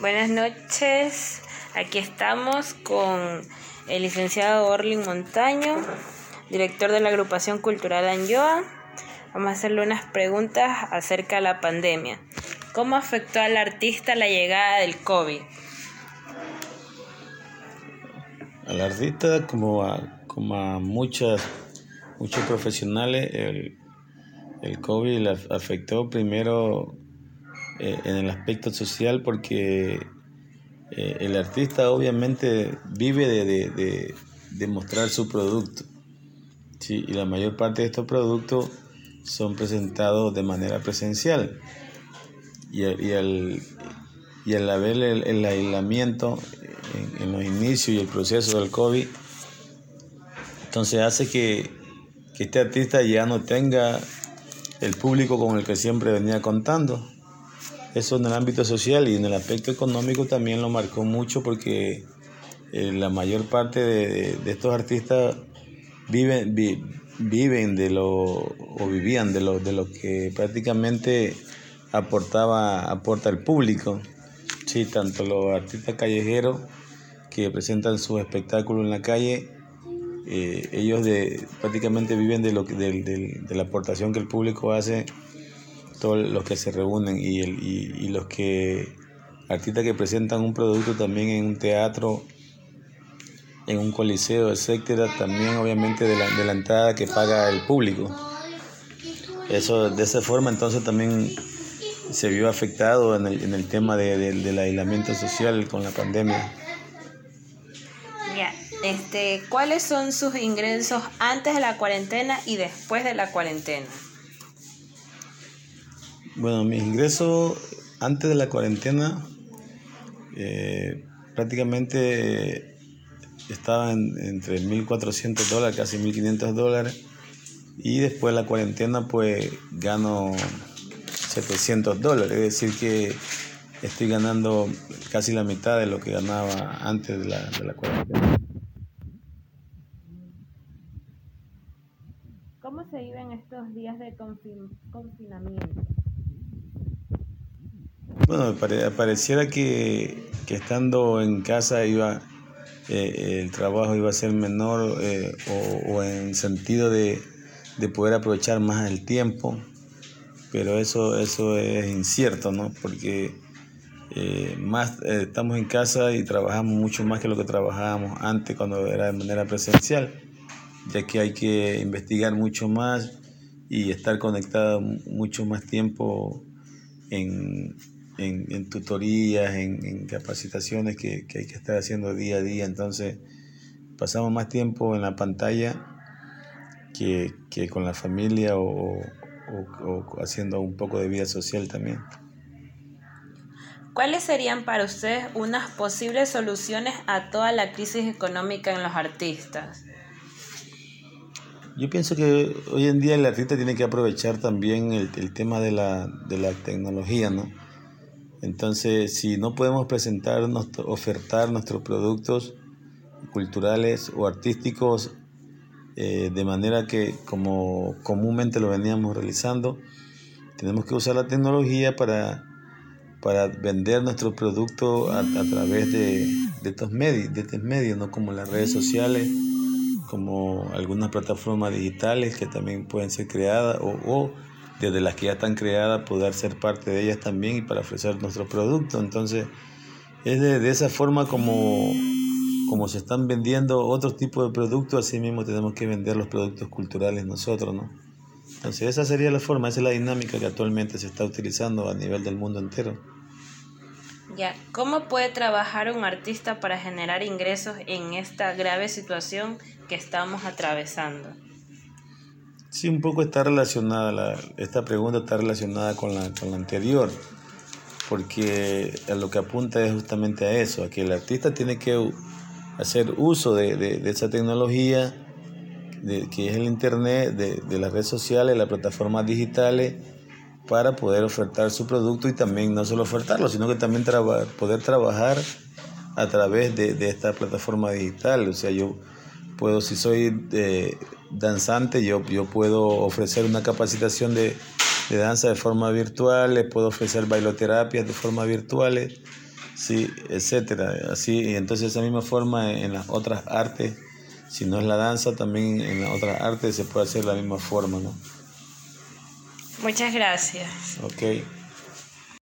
Buenas noches, aquí estamos con el licenciado Orlin Montaño, director de la agrupación cultural Anjoa. Vamos a hacerle unas preguntas acerca de la pandemia. ¿Cómo afectó al artista la llegada del COVID? Al artista, como a, como a muchas, muchos profesionales, el, el COVID afectó primero eh, en el aspecto social porque eh, el artista obviamente vive de, de, mostrar su producto. ¿sí? Y la mayor parte de estos productos son presentados de manera presencial. Y, y, al, y al haber el, aislamiento en, en, los inicios y el proceso del COVID, entonces hace que, que este artista ya no tenga el público con el que siempre venía contando. Eso en el ámbito social y en el aspecto económico también lo marcó mucho porque eh, la mayor parte de, estos artistas viven, viven de lo, o vivían de lo, de lo que prácticamente aportaba, aporta el público. Sí, tanto los artistas callejeros que presentan sus espectáculos en la calle, eh, ellos de, prácticamente viven de, lo, de, de la aportación que el público hace los que se reúnen y, el, y, los que artistas que presentan un producto también en un teatro, en un coliseo, etcétera, también obviamente de la, de la entrada que paga el público. Eso de esa forma entonces también se vio afectado en el, en el tema de, del aislamiento social con la pandemia. Este, ¿cuáles son sus ingresos antes de la cuarentena y después de la cuarentena? Bueno, mis ingresos antes de la cuarentena eh, prácticamente estaban entre 1.400 dólares, casi 1.500 dólares. Y después de la cuarentena pues gano 700 dólares. Es decir que estoy ganando casi la mitad de lo que ganaba antes de la, de la cuarentena. ¿Cómo se viven estos días de confinamiento? Bueno, pareciera que, estando en casa iba eh, el trabajo iba a ser menor eh, o, en sentido de, poder aprovechar más el tiempo, pero eso, eso es incierto, ¿no? Porque eh, más estamos en casa y trabajamos mucho más que lo que trabajábamos antes cuando era de manera presencial, ya que hay que investigar mucho más y estar conectado mucho más tiempo en, en, tutorías, en, capacitaciones que, hay que estar haciendo día a día. Entonces, pasamos más tiempo en la pantalla que, con la familia o, haciendo un poco de vida social también. ¿Cuáles serían para ustedes unas posibles soluciones a toda la crisis económica en los artistas? Yo pienso que hoy en día el artista tiene que aprovechar también el, el tema de la, de la tecnología, ¿no? Entonces, si no podemos presentarnos, ofertar nuestros productos culturales o artísticos eh, de manera que como comúnmente lo veníamos realizando, tenemos que usar la tecnología para, para vender nuestro producto a, través de, estos medios, de estos medios, ¿no? como las redes sociales, como algunas plataformas digitales que también pueden ser creadas o desde las que ya están creadas, poder ser parte de ellas también y para ofrecer nuestro producto. Entonces, es de, esa forma como, como se están vendiendo otros tipos de productos, así mismo tenemos que vender los productos culturales nosotros, ¿no? Entonces, esa sería la forma, esa es la dinámica que actualmente se está utilizando a nivel del mundo entero. Ya, ¿cómo puede trabajar un artista para generar ingresos en esta grave situación que estamos atravesando? Sí, un poco está relacionada, la, esta pregunta está relacionada con la, con la anterior, porque lo que apunta es justamente a eso, a que el artista tiene que hacer uso de, de, esa tecnología, de, que es el Internet, de, de las redes sociales, las plataformas digitales, para poder ofertar su producto y también no solo ofertarlo, sino que también poder trabajar a través de, de esta plataforma digital. O sea, yo puedo, si soy eh, danzante, yo, yo puedo ofrecer una capacitación de, danza de forma virtual, le puedo ofrecer bailoterapias de forma virtual Sí, etcétera. Así, y entonces esa misma forma en las otras artes, si no es la danza, también en las otras artes se puede hacer de la misma forma, ¿no? Muchas gracias. Ok.